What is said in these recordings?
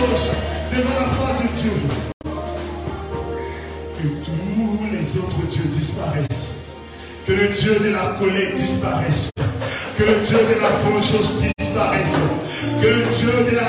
devant la face de Dieu. Que tous les autres dieux disparaissent. Que le Dieu de la colère disparaisse. Que le Dieu de la fausse disparaisse. Que le Dieu de la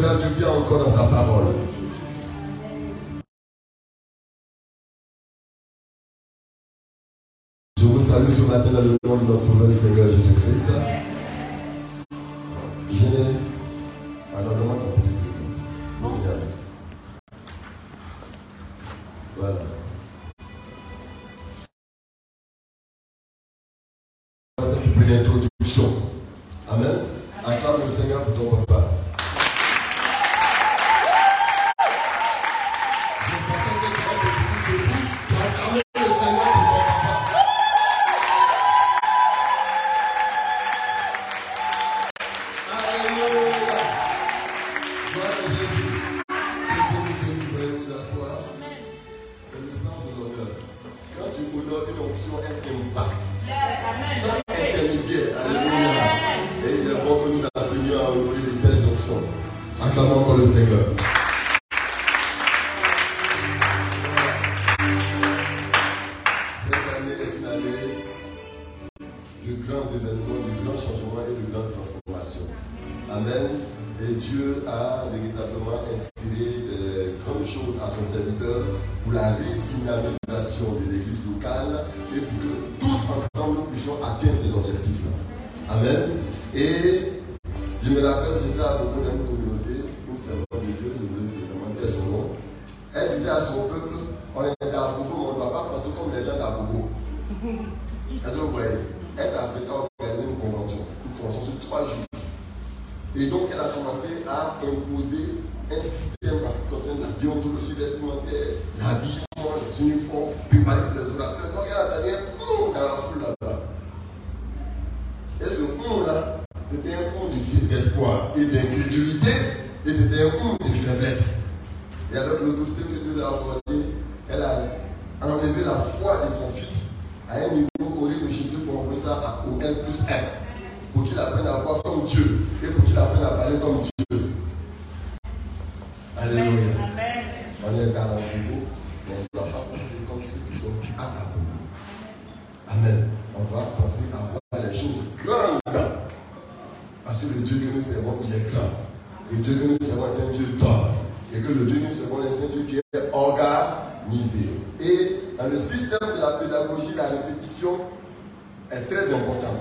maintenant tu viens encore à sa parole. est très importante.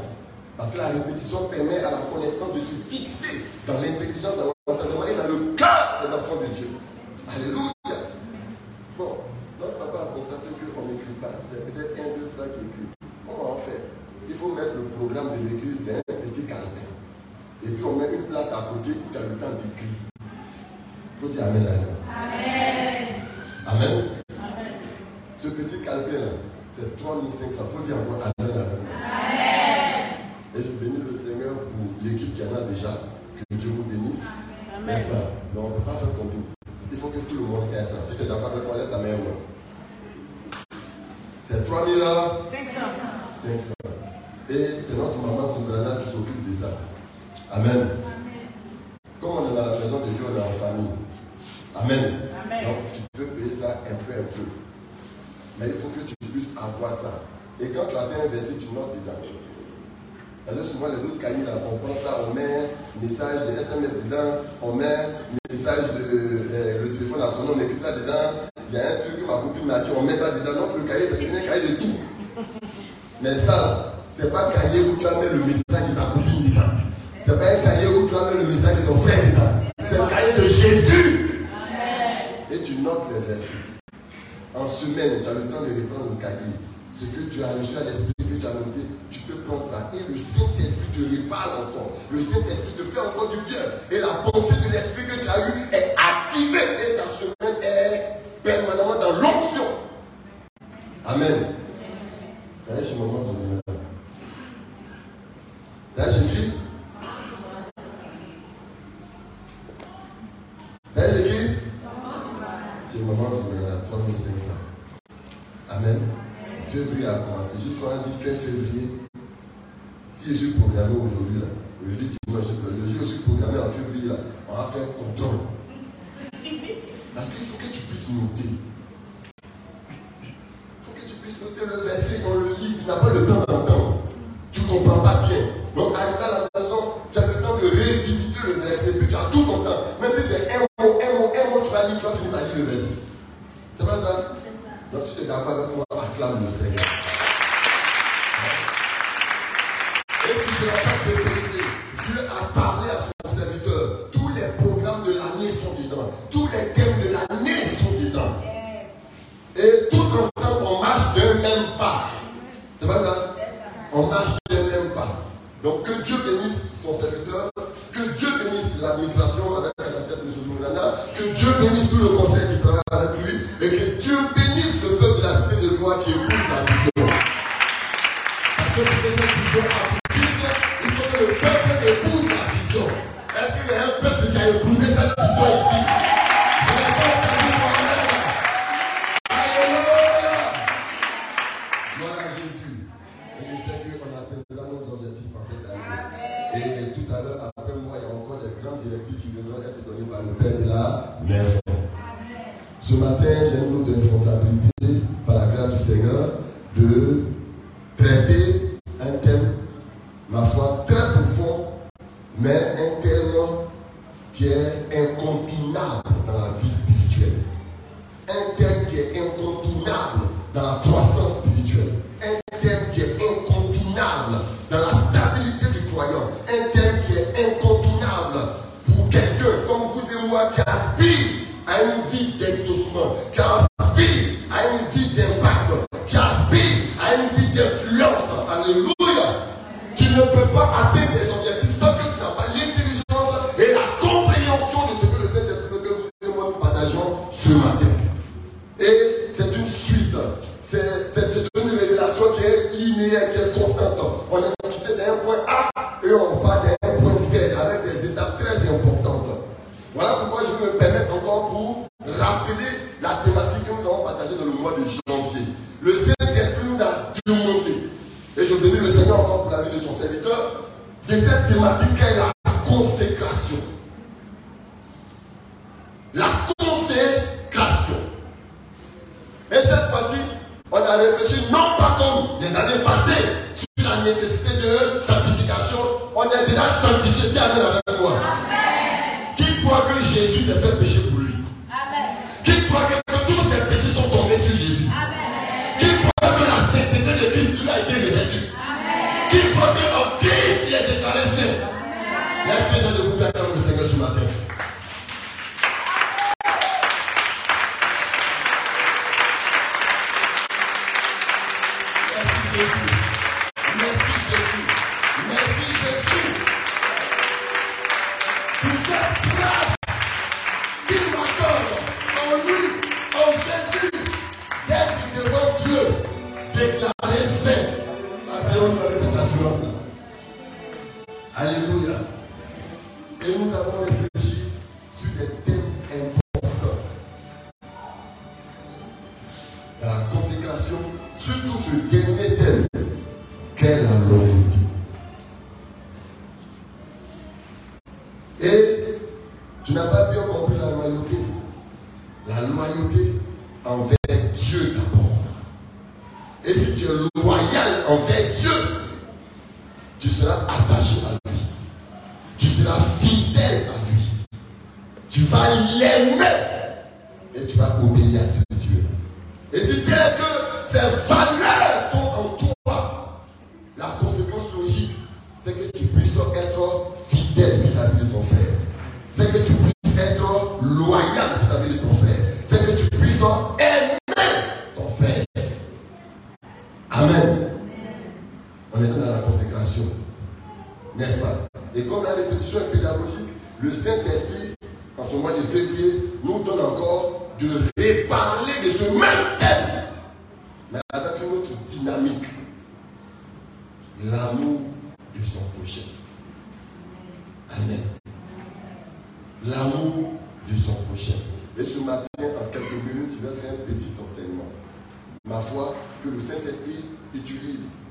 Parce que la répétition permet à la connaissance de se fixer dans l'intelligence, dans l'entendement et dans le cœur des enfants de Dieu. Alléluia. Bon, notre papa a constaté qu'on n'écrit pas. C'est peut-être un, deux, trois qui écrit. Comment on fait Il faut mettre le programme de l'église d'un petit carnet. Et puis on met une place à côté où tu as le temps d'écrire. Il faut dire Amen là. Amen. Amen. amen. Ce petit calepin là c'est 3500. Faut dire encore Amen, Amen. Et je bénis le Seigneur pour l'équipe qu'il y en a déjà. Que verset, tu notes dedans. Parce que souvent les autres cahiers, là, on prend ça, on met message de SMS dedans, on met message de euh, le téléphone à son nom, on écrit ça dedans. Il y a un truc que ma copine m'a dit, on met ça dedans. Donc le cahier, c'est un cahier de tout. Mais ça, c'est pas un cahier où tu as mis le message de ta copine dedans. C'est pas un cahier où tu as mis le message de ton frère dedans. C'est un cahier de Jésus. Et tu notes les versets. En semaine, tu as le temps de reprendre le cahier ce que tu as reçu à l'esprit que tu as noté, tu peux prendre ça. Et le Saint-Esprit te répare encore. Le Saint-Esprit te fait encore du bien. Et la pensée fin février, si je suis programmé aujourd'hui, là, aujourd'hui dimanche, je suis programmé en février, là, on va faire contrôle. Parce qu'il faut que tu puisses monter. les de l'année sont dedans. Et tous ensemble, on marche d'un même pas. C'est pas ça? ça? On marche d'un même pas. Donc que Dieu bénisse son serviteur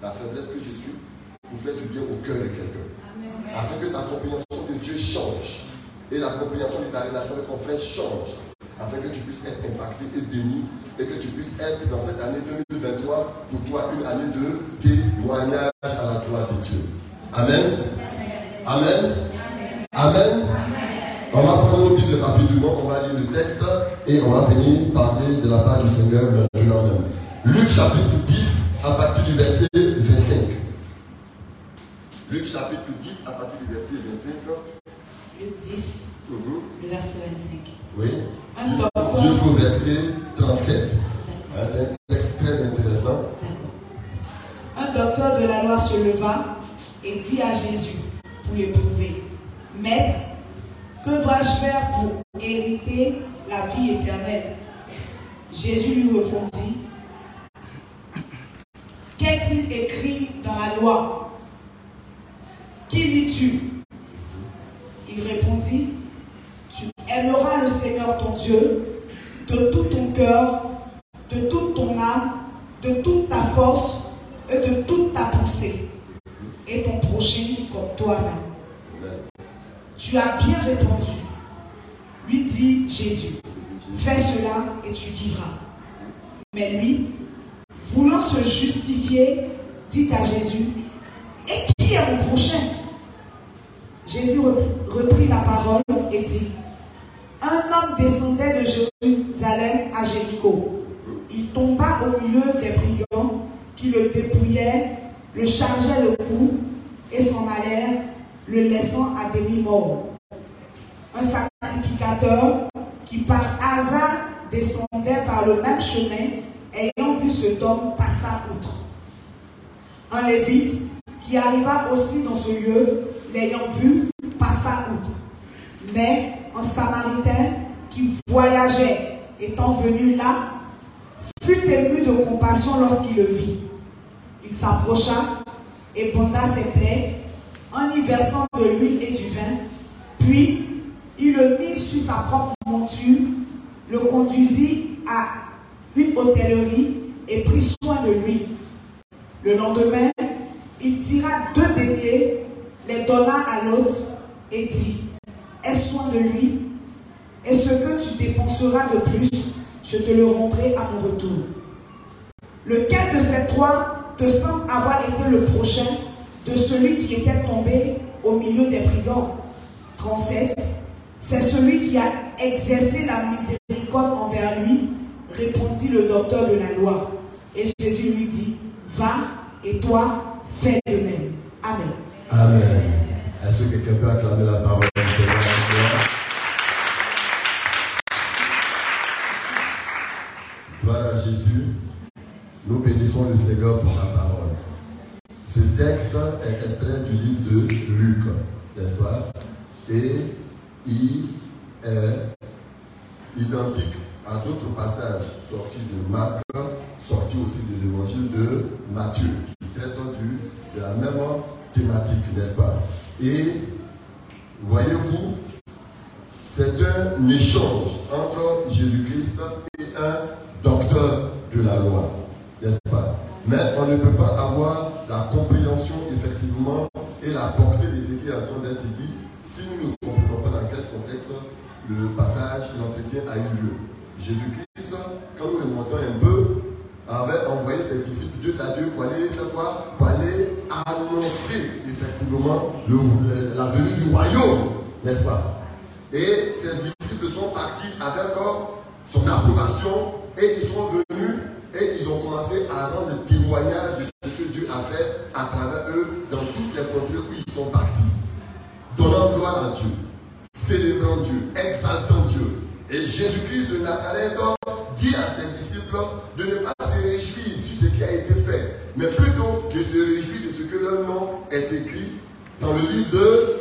la faiblesse que je suis pour faire du bien au cœur de quelqu'un. Afin que ta compréhension de Dieu change. Et la compréhension de ta relation avec ton frère change. Afin que tu puisses être impacté et béni. Et que tu puisses être dans cette année 2023 pour toi une année de témoignage à la gloire de Dieu. Amen. Amen. Amen. On va prendre nos Bibles rapidement, on va lire le texte et on va venir parler de la part du Seigneur maintenant même. Luc chapitre 10 à partir du verset 25. Luc chapitre 10 à partir du verset 25. Luc 10, Mhm. le verset 25. Oui. Un docteur. Jusqu'au verset 37. D'accord. Hein, C'est un texte très intéressant. D'accord. Un docteur de la loi leva et dit à Jésus pour l'éprouver Maître, que dois-je faire pour hériter la vie éternelle? Jésus lui répondit Qu'est-il écrit dans la loi? Qui lis-tu? Il répondit Tu aimeras le Seigneur ton Dieu de tout ton cœur, de toute ton âme, de toute ta force et de toute ta pensée, et ton prochain comme toi-même. Amen. Tu as bien répondu, lui dit Jésus. Fais cela et tu vivras. Mais lui, voulant se justifier, dit à Jésus, Et qui est mon prochain? Jésus rep- reprit la parole et dit, Un homme descendait de Jérusalem à Jéricho. Il tomba au milieu des brigands qui le dépouillaient, le chargeaient le cou et s'en allèrent, le laissant à demi-mort. Un sacrificateur qui par hasard descendait par le même chemin, ayant vu cet homme passa outre. Un lévite qui arriva aussi dans ce lieu, l'ayant vu, passa outre. Mais un samaritain qui voyageait, étant venu là, fut ému de compassion lorsqu'il le vit. Il s'approcha et banda ses plaies en y versant de l'huile et du vin, puis il le mit sur sa propre monture, le conduisit à une hôtellerie et prit soin de lui. Le lendemain, il tira deux deniers, les donna à l'autre et dit, aie soin de lui, et ce que tu dépenseras de plus, je te le rendrai à mon retour. Lequel de ces trois te semble avoir été le prochain de celui qui était tombé au milieu des brigands 37. C'est celui qui a exercé la miséricorde envers lui, répondit le docteur de la loi. Et Jésus lui dit, va et toi, fais de même. Amen. Amen. Est-ce que quelqu'un peut acclamer la parole? Du Seigneur Gloire à Jésus. Nous bénissons le Seigneur pour sa parole. Ce texte est extrait du livre de Luc, n'est-ce pas? Et il est identique à d'autres passages sortis de Marc, sortis aussi de l'évangile de Matthieu, qui traitent du- de la même thématique, n'est-ce pas? Et voyez-vous, c'est un échange entre Jésus-Christ et un docteur de la loi, n'est-ce pas? Mais on ne peut pas avoir la compréhension effectivement et la portée des ce qui est en train d'être dit si nous ne comprenons pas dans quel contexte le passage, l'entretien a eu lieu. Jésus-Christ, quand nous le montons un peu, avait envoyé ses disciples deux à deux pour aller faire quoi? Pour aller annoncer effectivement la venue du royaume, n'est-ce pas? Et ses disciples sont partis avec euh, son approbation et ils sont venus et ils ont commencé à rendre témoignage de ce à travers eux dans toutes les contrées où ils sont partis, donnant gloire à Dieu, célébrant Dieu, exaltant Dieu. Et Jésus-Christ de Nazareth dit à ses disciples de ne pas se réjouir sur ce qui a été fait, mais plutôt de se réjouir de ce que leur nom est écrit dans le livre de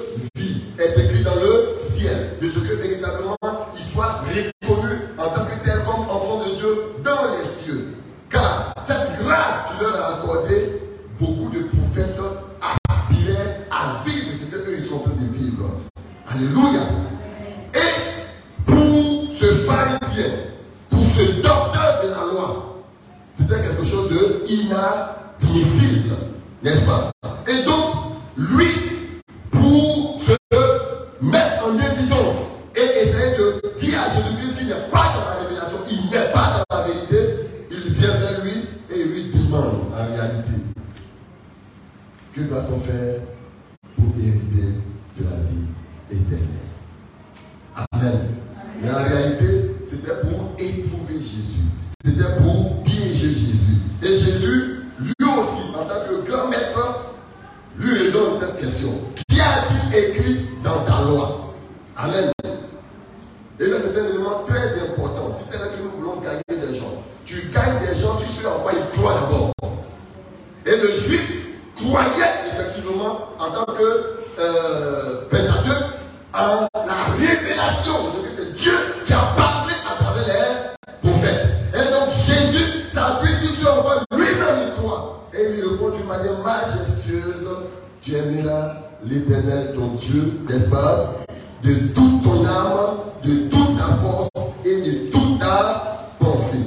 pensée.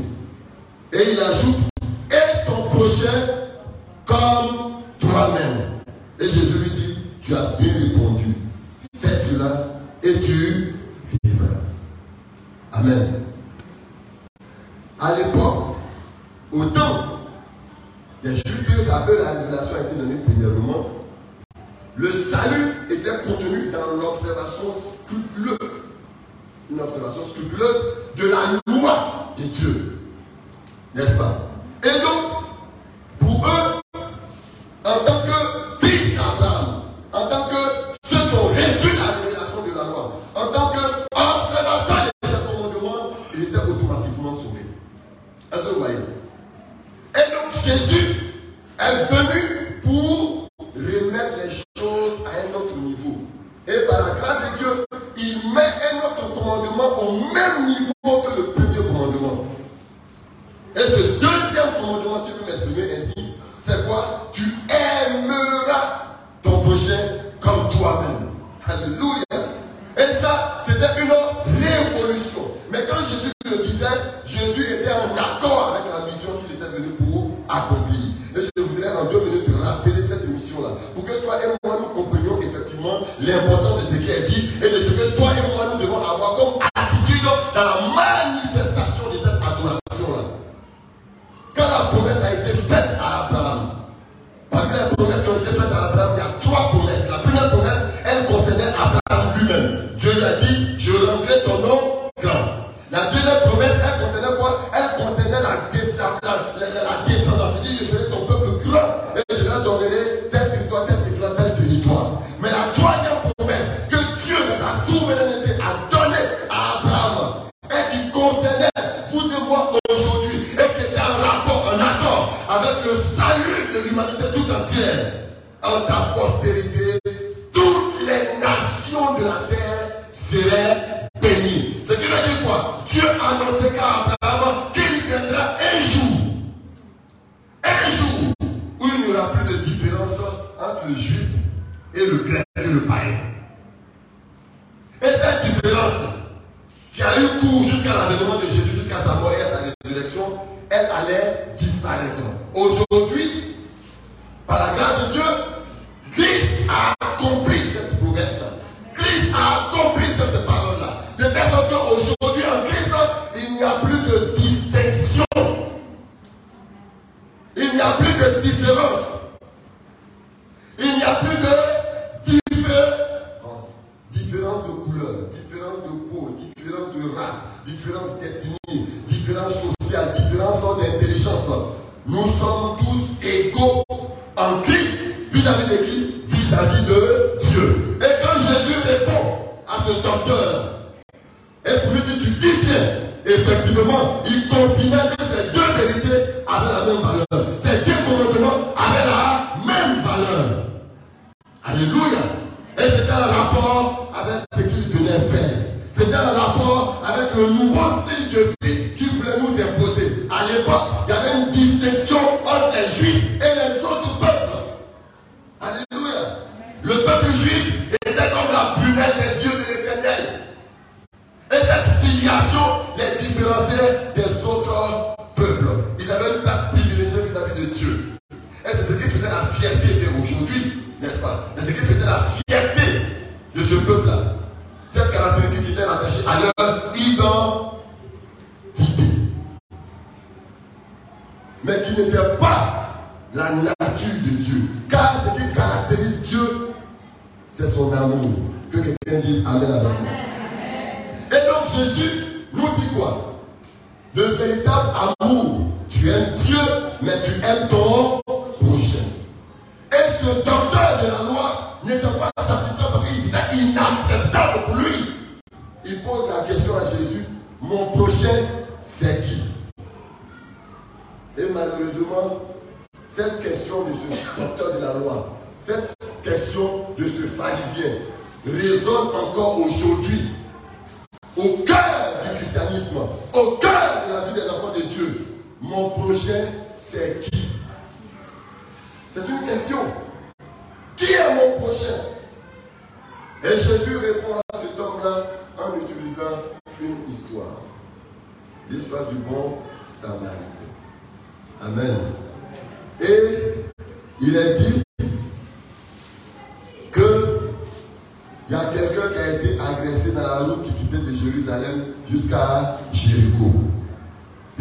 Et il ajoute, et ton prochain comme toi-même. Et Jésus lui dit, tu as bien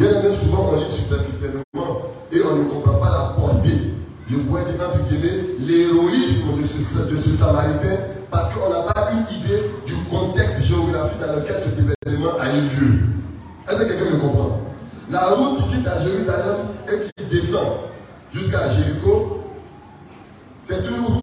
Bien aimé, souvent on lit superficiellement et on ne comprend pas la portée. Je pourrais dire entre l'héroïsme de ce, de ce Samaritain parce qu'on n'a pas une idée du contexte géographique dans lequel cet événement a eu lieu. Est-ce que quelqu'un me comprend? La route qui quitte à Jérusalem et qui descend jusqu'à Jéricho, c'est une route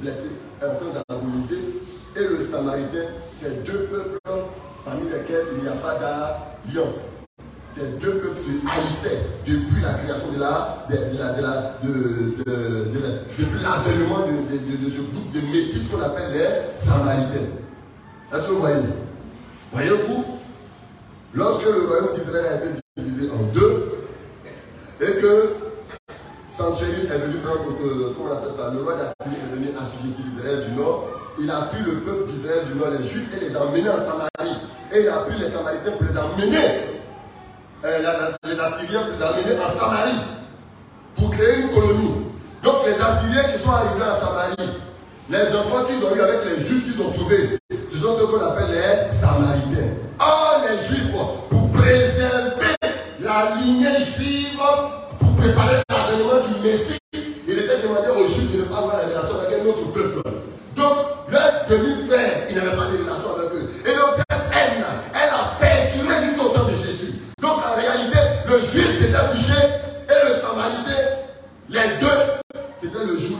blessé, en train d'agoniser, et le samaritain, c'est deux peuples parmi lesquels il n'y a pas d'alliance. Ces deux peuples se haïssaient depuis la création de la, de, de la, de, depuis l'avènement de, ce groupe de métis qu'on appelle les Samaritains. Est-ce que vous voyez? Voyez-vous? Lorsque le royaume d'Israël a été divisé en deux, et que Est venu prendre, on appelle ça, le roi d'Assyrie est venu assujettir l'Israël du Nord, il a pris le peuple d'Israël du Nord, les Juifs, et les a emmenés en Samarie. Et il a pris les Samaritains pour les emmener euh, les Assyriens les amenés en Samarie pour créer une colonie. Donc les Assyriens qui sont arrivés en Samarie, les enfants qu'ils ont eu avec les Juifs qu'ils ont trouvés, ce sont ce qu'on appelle les Samaritains. Or les Juifs, pour préserver la lignée juive, pour préparer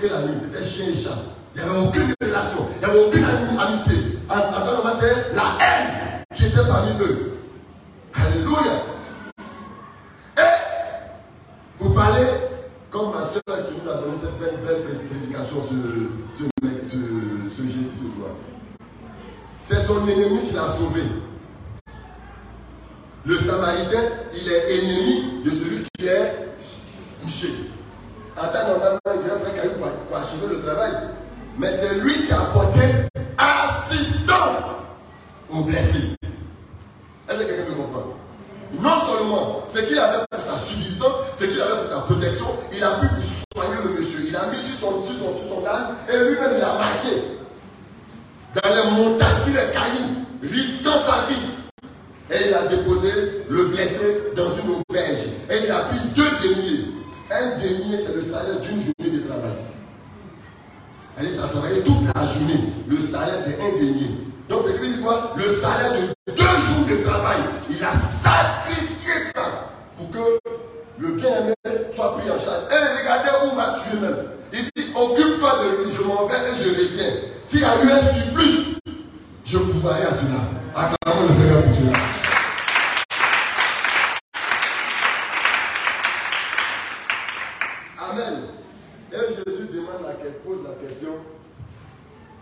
la c'était chien et chat. Il n'y avait aucune relation, il n'y avait aucune amitié. En, c'est la haine qui était parmi eux. Alléluia. Et vous parlez comme ma soeur qui nous a donné cette belle, belle prédication ce, ce, ce, ce jeudi. C'est son ennemi qui l'a sauvé. Le Samaritain, il est ennemi de celui qui est couché. En temps normalement, il vient après caillou pour, achever le travail. Mais c'est lui qui a apporté assistance aux blessés. Est-ce que quelqu'un me comprend? Non seulement ce qu'il avait pour sa subsistance, ce qu'il avait pour sa protection, il a pu soigner le monsieur. Il a mis sur son, sur âne et lui-même il a marché dans les montagnes, sur les cailloux, risquant sa vie et il a déposé le blessé dans une auberge. Et il a pris deux deniers. Un denier, c'est le salaire d'une journée de travail. Elle est à travailler toute la journée. Le salaire, c'est un denier. Donc, c'est dit quoi? Le salaire de deux jours de travail. Il a sacrifié ça pour que le bien-aimé soit pris en charge. Et regardez où va tuer même. Il dit Occupe-toi de lui, je m'en vais et je reviens. S'il y a eu un surplus, je pourrais à cela. Acclamons le Seigneur pour cela. Amen. Et Jésus demande la, pose la question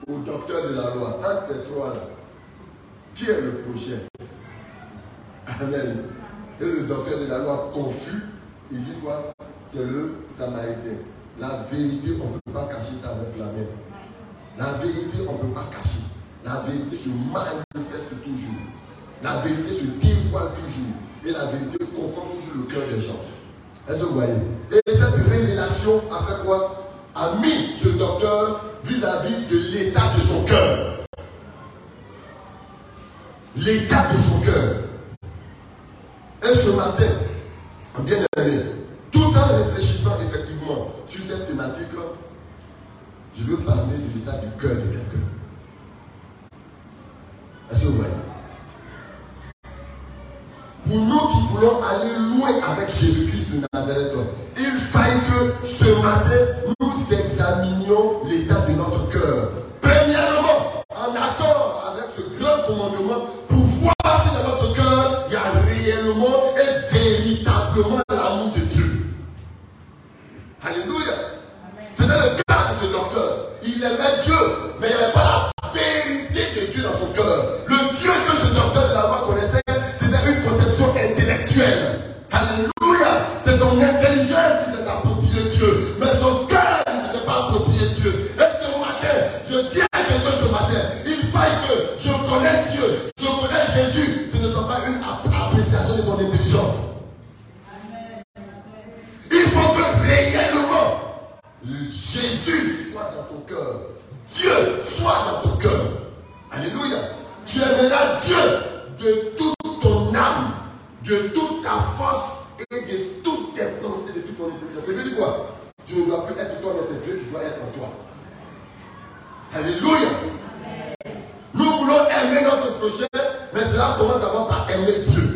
au docteur de la loi. Entre ces trois-là, qui est le prochain? Amen. Et le docteur de la loi, confus, il dit quoi? C'est le samaritain. La vérité, on ne peut pas cacher ça avec la main. La vérité, on ne peut pas cacher. La vérité se manifeste toujours. La vérité se dévoile toujours. Et la vérité confond toujours le cœur des gens. Est-ce que vous voyez? Et cette révélation a fait quoi? A mis ce docteur vis-à-vis de l'état de son cœur. L'état de son cœur. Et ce matin, bien aimé, tout en réfléchissant effectivement sur cette thématique, je veux parler de l'état du cœur de quelqu'un. Est-ce que vous voyez? Pour nous qui voulons aller loin avec Jésus-Christ de Nazareth, il faille que ce matin, nous examinions l'état de notre cœur. aimer notre prochain, mais cela commence d'abord par aimer Dieu.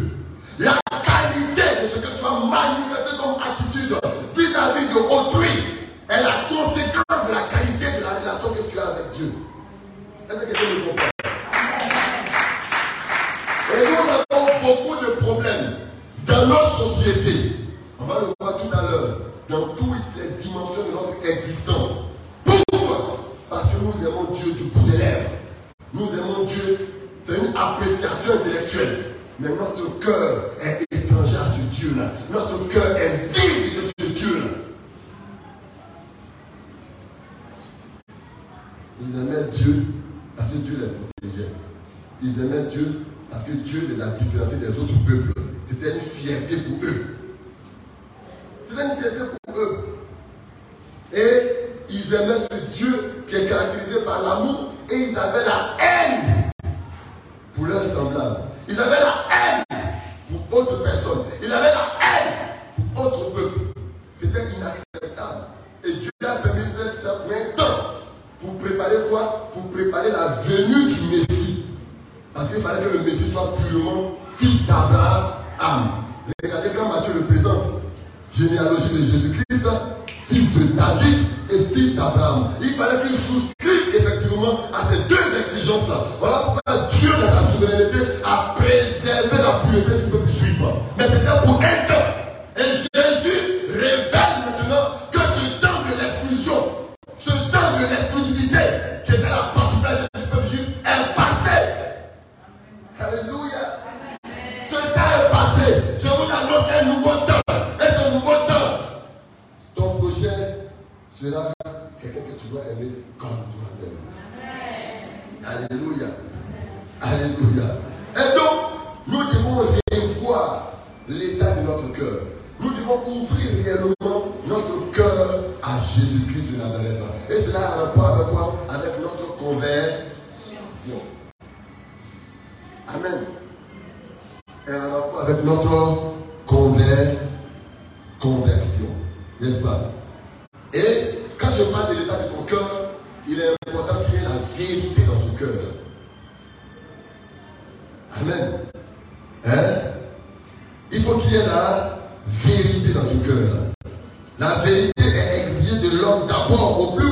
La vérité est exigée de l'homme d'abord au plus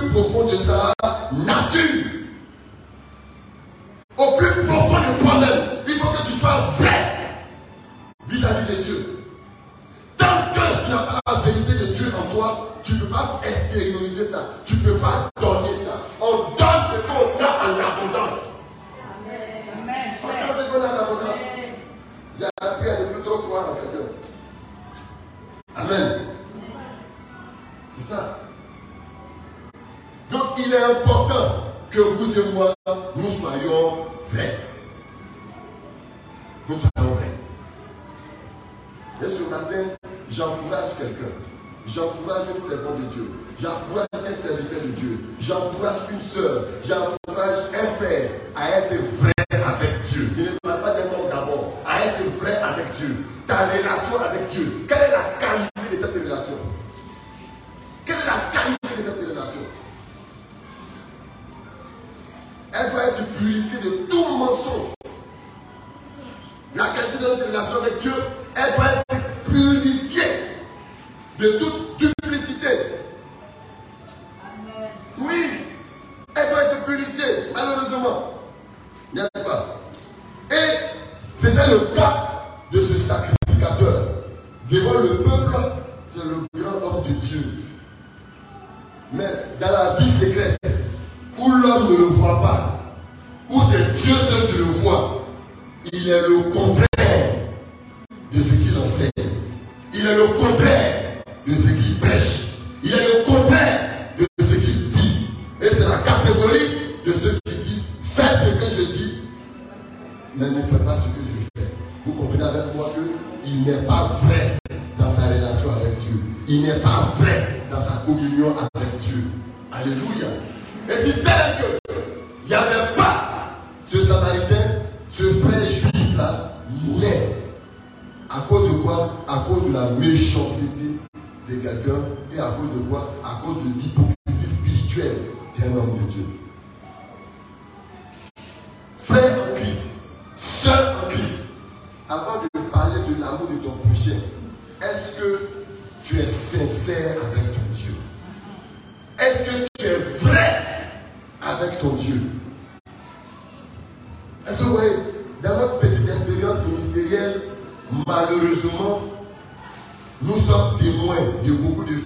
Est-ce que vous voyez, dans notre petite expérience ministérielle, malheureusement, nous sommes témoins de beaucoup de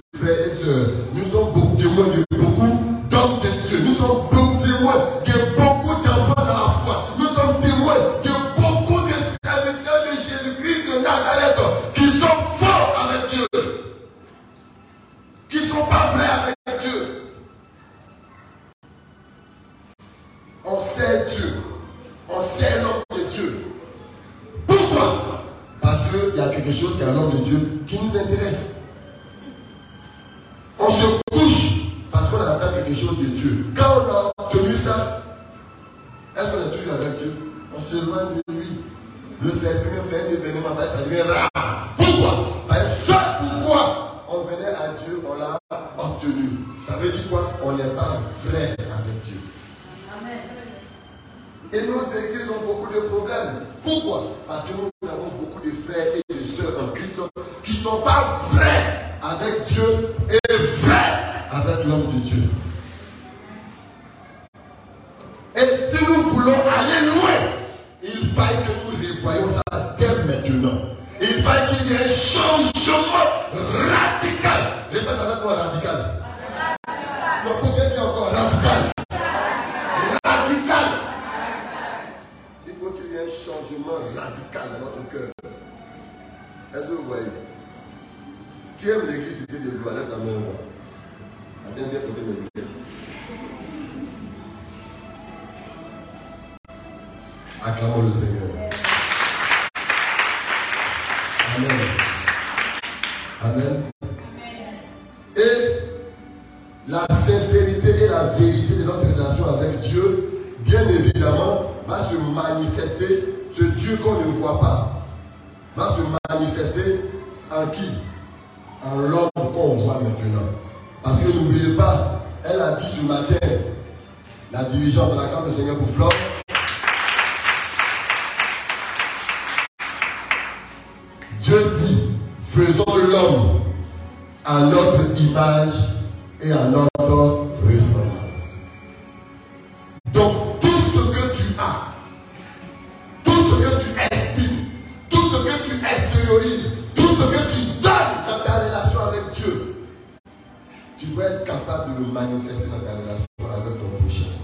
dois être capable de le manifester dans ta relation avec ton prochain.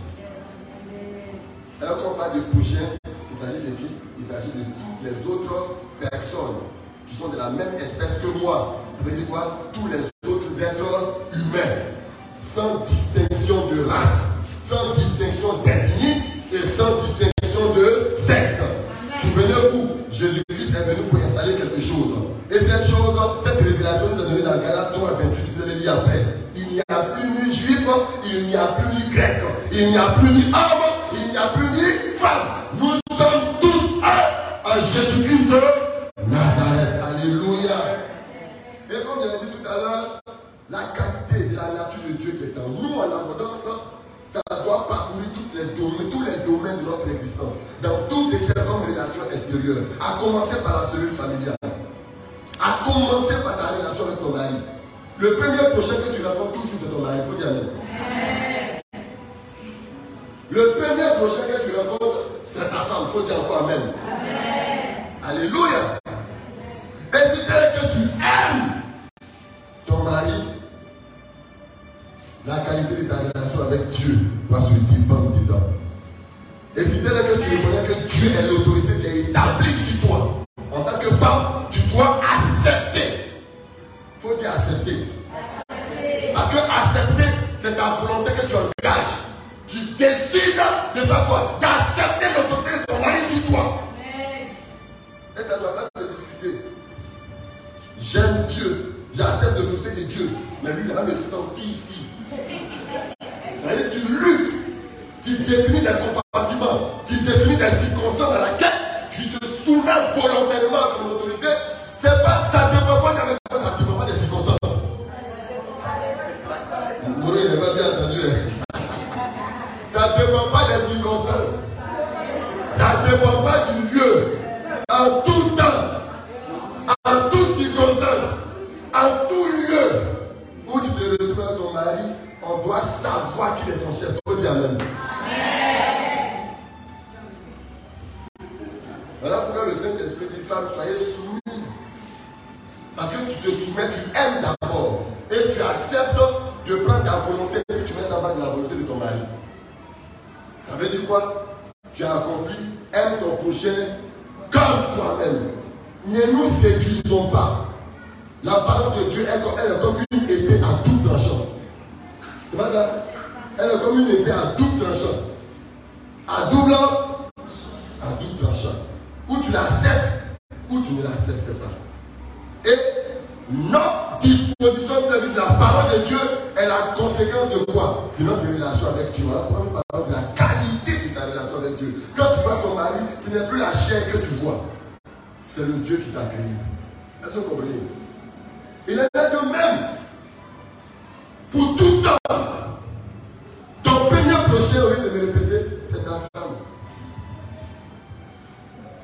Et quand on parle de prochain, il s'agit de qui? Il s'agit de toutes les autres personnes qui sont de la même espèce que moi. Ça veut dire quoi? Tous les il n'y a plus ni grec, il n'y a plus ni homme, il n'y a plus ni femme. Nous sommes tous un en Jésus-Christ de Nazareth. Alléluia. Et comme je l'ai dit tout à l'heure, la qualité de la nature de Dieu qui est en nous en abondance, ça doit parcourir toutes les domaines, tous les domaines de notre existence. Dans tout ce qui est comme relation extérieure. À commencer par la cellule familiale. À commencer par ta relation avec ton mari. Le premier prochain que tu rencontres toujours c'est ton mari. Il faut dire Amen. Prochain que tu rencontres, c'est ta femme. Il faut dire encore Amen. Alléluia. Et si tel que tu aimes ton mari, la qualité de ta relation avec Dieu va se dépendre dedans. Et si tel que tu reconnais que Dieu est l'autorité qui est établie sur toi, en tant que femme, tu dois accepter. Il faut dire accepter. Parce que accepter, c'est ta volonté que tu engages. Tu décides de faire quoi D'accepter l'autorité de ton mari sur toi. Et ça ne doit pas se discuter. J'aime Dieu. J'accepte l'autorité de Dieu. Mais lui, il va me sentir ici. Tu luttes. Tu définis des compartiments. Tu définis des circonstances dans lesquelles tu te soumets volontairement à son autorité. C'est pas, ça dépend pas dépend pas du lieu. En tout temps, en toute circonstance, en tout lieu où tu te retrouves avec ton mari, on doit savoir qu'il est ton chef. Faut dire Amen. Voilà pourquoi le Saint-Esprit dit femme, soyez soumise. Parce que tu te soumets, tu aimes d'abord. Et tu acceptes de prendre ta volonté et tu mets ça bas de la volonté de ton mari. Ça veut dire quoi? Tu accompli, aime ton prochain comme toi-même. Ne nous séduisons pas. La parole de Dieu, elle, elle est comme une épée à tout tranchant. C'est pas ça? Elle est comme une épée à double tranchant. À double, à double tranchant. Ou tu l'acceptes, ou tu ne l'acceptes pas. Et notre disposition de la parole de Dieu est la conséquence de quoi? De notre relation avec Dieu. On parle de la C'est le Dieu qui t'a créé. Est-ce que vous comprenez? Il est de même. Pour tout homme, ton premier prochain, au lieu de me répéter, c'est ta femme.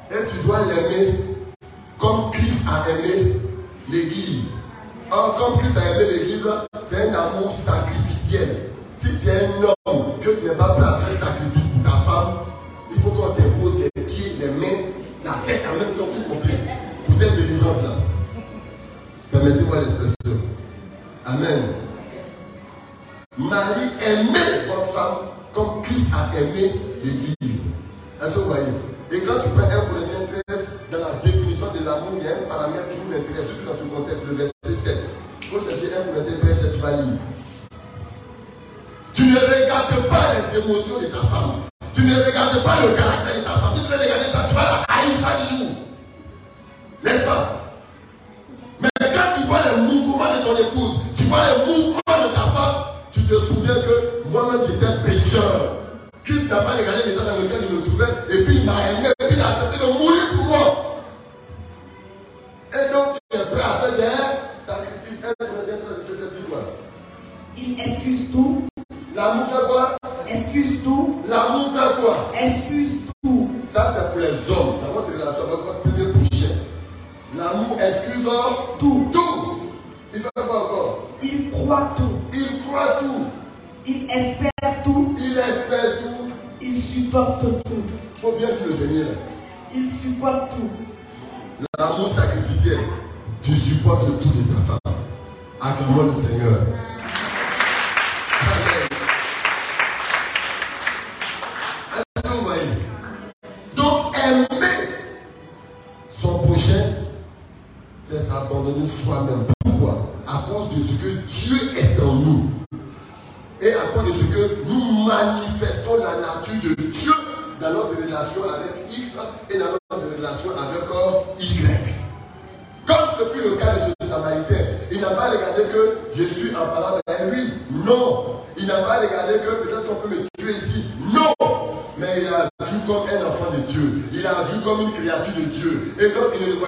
Et tu dois l'aimer comme Christ a aimé l'Église. Or, comme Christ a aimé l'Église, c'est un amour sacrificiel. Si tu es un homme que tu n'es pas prêt à faire sacrifice pour ta femme, il faut qu'on t'impose en même temps tout complet. Pour cette délivrance-là. Permettez-moi l'expression. Amen. Marie aimait votre femme comme Christ a aimé l'Église. Est-ce que vous voyez? Et quand tu prends 1 Corinthiens 13, dans la définition de l'amour, il y a un paramètre qui nous intéresse, surtout dans ce contexte, le verset 7. Il faut chercher 1 Corinthiens 13, tu vas lire. Tu ne regardes pas les émotions de ta femme. Tu ne regardes pas le caractère de ta femme. Tu ça, tu vas la haïr chaque jour. N'est-ce pas? Mais quand tu vois les mouvements de ton épouse, tu vois les mouvements de ta femme, tu te souviens que moi-même j'étais pécheur. Christ n'a pas regardé l'état dans lequel je me trouvais et puis il m'a aimé et puis il a accepté de mourir pour moi. Et donc tu es prêt à faire des sacrifices. Il excuse tout. L'amour fait quoi? Excuse tout. L'amour fait quoi? Excuse pour les hommes dans votre relation avec votre premier prochain. L'amour excuse tout. Tout. Il fait quoi encore? Il croit tout. Il croit tout. Il espère tout. Il espère tout. Il supporte tout. Il faut bien te le tenir. Il supporte tout. L'amour sacrificiel. Tu supportes tout de ta femme. Acclamons le Seigneur. Soi-même. Pourquoi À cause de ce que Dieu est en nous. Et à cause de ce que nous manifestons la nature de Dieu dans notre relation avec X et dans notre relation avec Y. Comme ce fut le cas de ce Samaritain, il n'a pas regardé que je suis en parlant avec lui. Non. Il n'a pas regardé que peut-être qu'on peut me tuer ici. Non. Mais il a vu comme un enfant de Dieu. Il a vu comme une créature de Dieu. Et donc il ne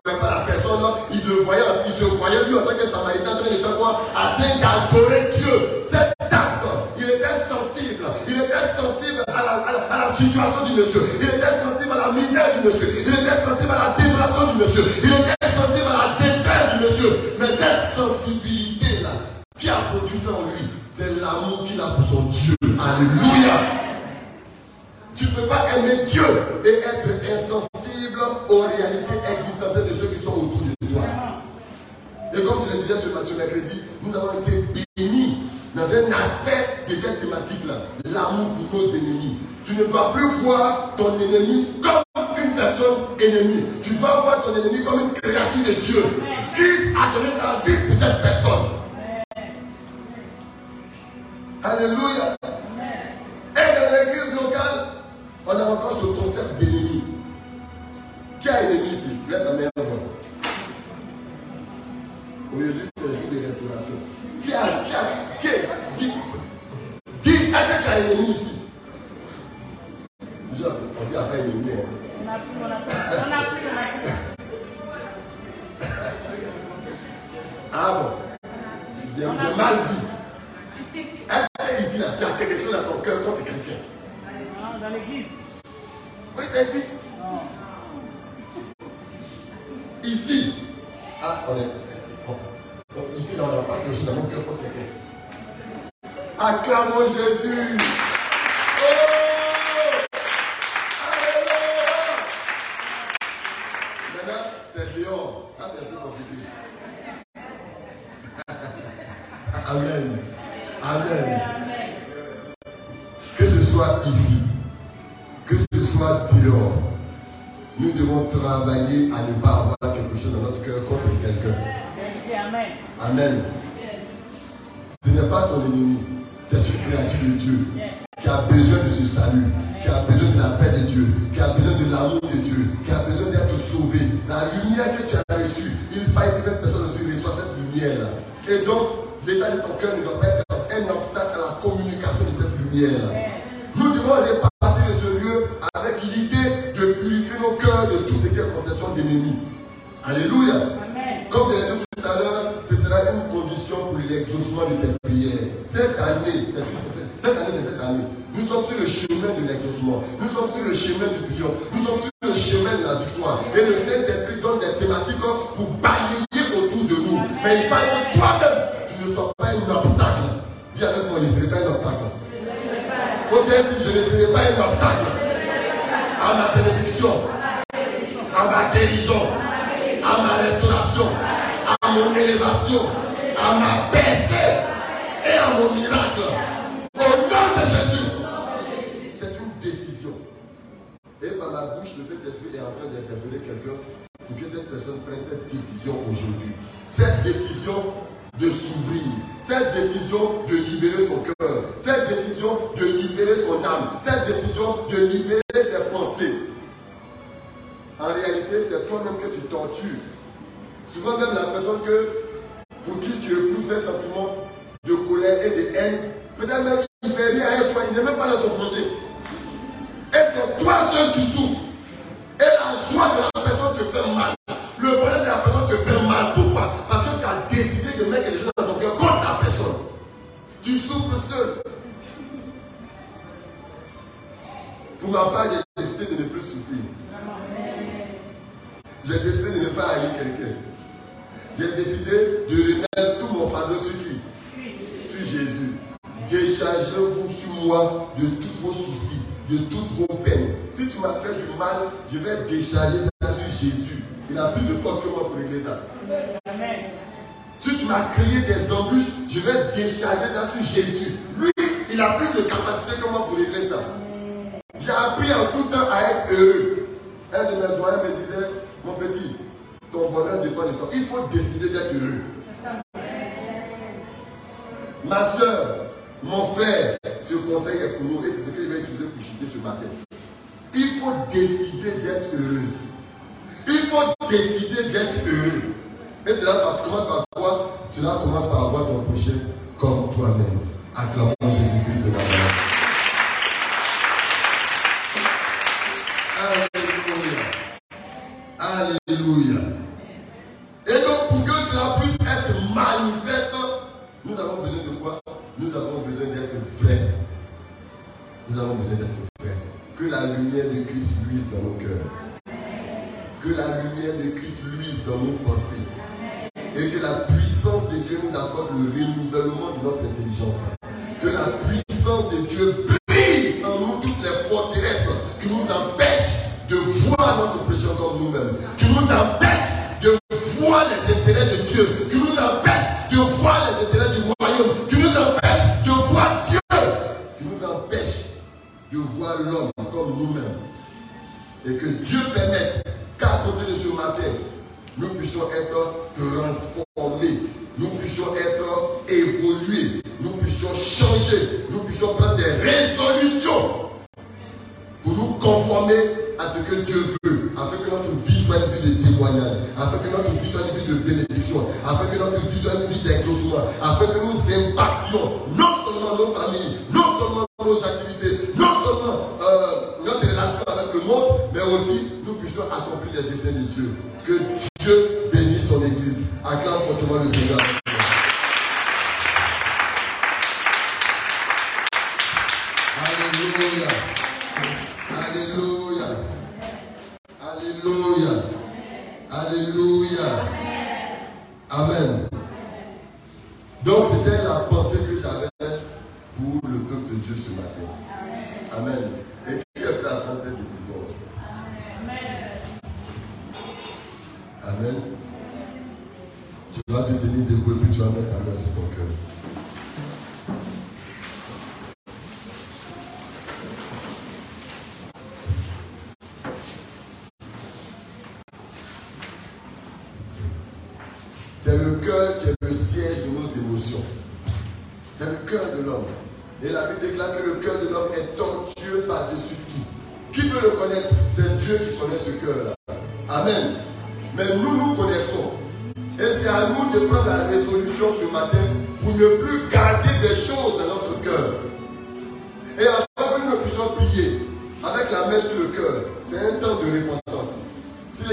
situation du monsieur. Il était sensible à la misère du monsieur. Il était sensible à la désolation du monsieur. Il était sensible à la détresse du monsieur. Mais cette sensibilité-là, qui a produit ça en lui, c'est l'amour qu'il a pour son Dieu. Alléluia. Tu ne peux pas aimer Dieu et être insensible aux réalités existentielles de ceux qui sont autour de toi. Et comme je le disais ce matin mercredi, nous avons été bénis dans un aspect de cette thématique-là, l'amour pour nos ennemis. Tu ne dois plus voir ton ennemi comme une personne ennemie. Tu dois voir ton ennemi comme une créature de Dieu. Christ a donné sa vie pour cette personne. Alléluia. a besoin d'être sauvé. La lumière que tu as reçue, il faille que cette personne aussi reçoive cette lumière-là. Et donc, l'état de ton cœur ne doit pas être un obstacle à la communication de cette lumière. Nous devons repartir de ce lieu avec l'idée de purifier nos cœurs de tout ce qui est conception d'ennemi. Alléluia. Comme je l'ai dit tout à l'heure, ce sera une condition pour l'exaucement de tes prières. Cette année, cette, cette année, c'est cette année. Nous sommes sur le chemin de l'exaucement. Nous sommes sur le chemin du triomphe. Nous sommes sur obstacles. I'm not going to Souvent même la personne que Acclamons Jésus-Christ de la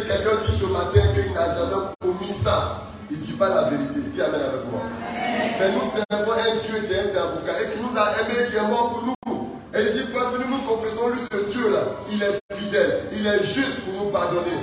quelqu'un dit ce matin qu'il n'a jamais commis ça, il ne dit pas la vérité. Dis Amen avec moi. Mais nous servons un Dieu qui est un avocat et qui nous a aimés, qui est mort pour nous. Et il dit, pas nous confessons-lui ce Dieu-là. Il est fidèle, il est juste pour nous pardonner.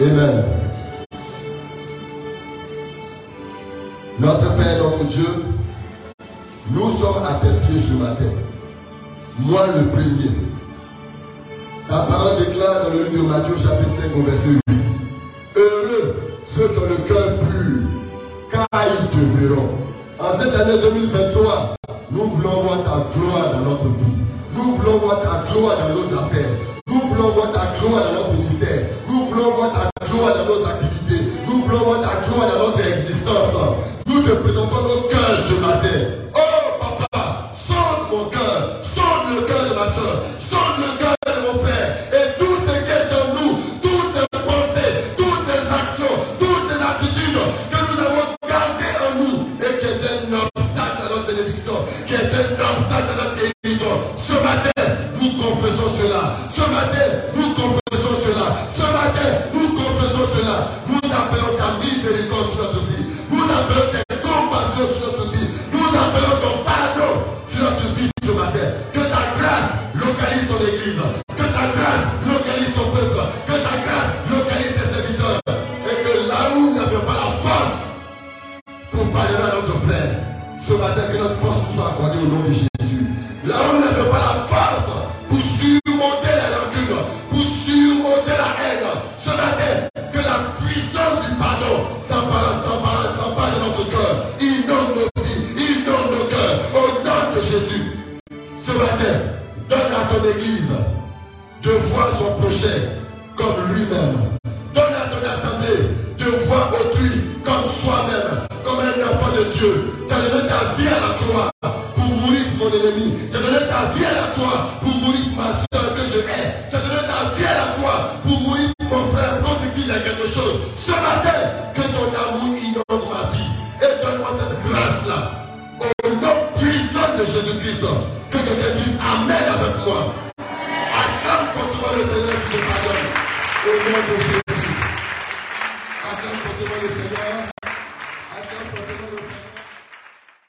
Amen. Notre Père, notre Dieu, nous sommes à tes pieds ce matin. Moi le premier. Ta parole déclare dans le livre de Matthieu chapitre 5 verset 8. Heureux ceux qui ont le cœur pur, car ils te verront. En cette année 2023,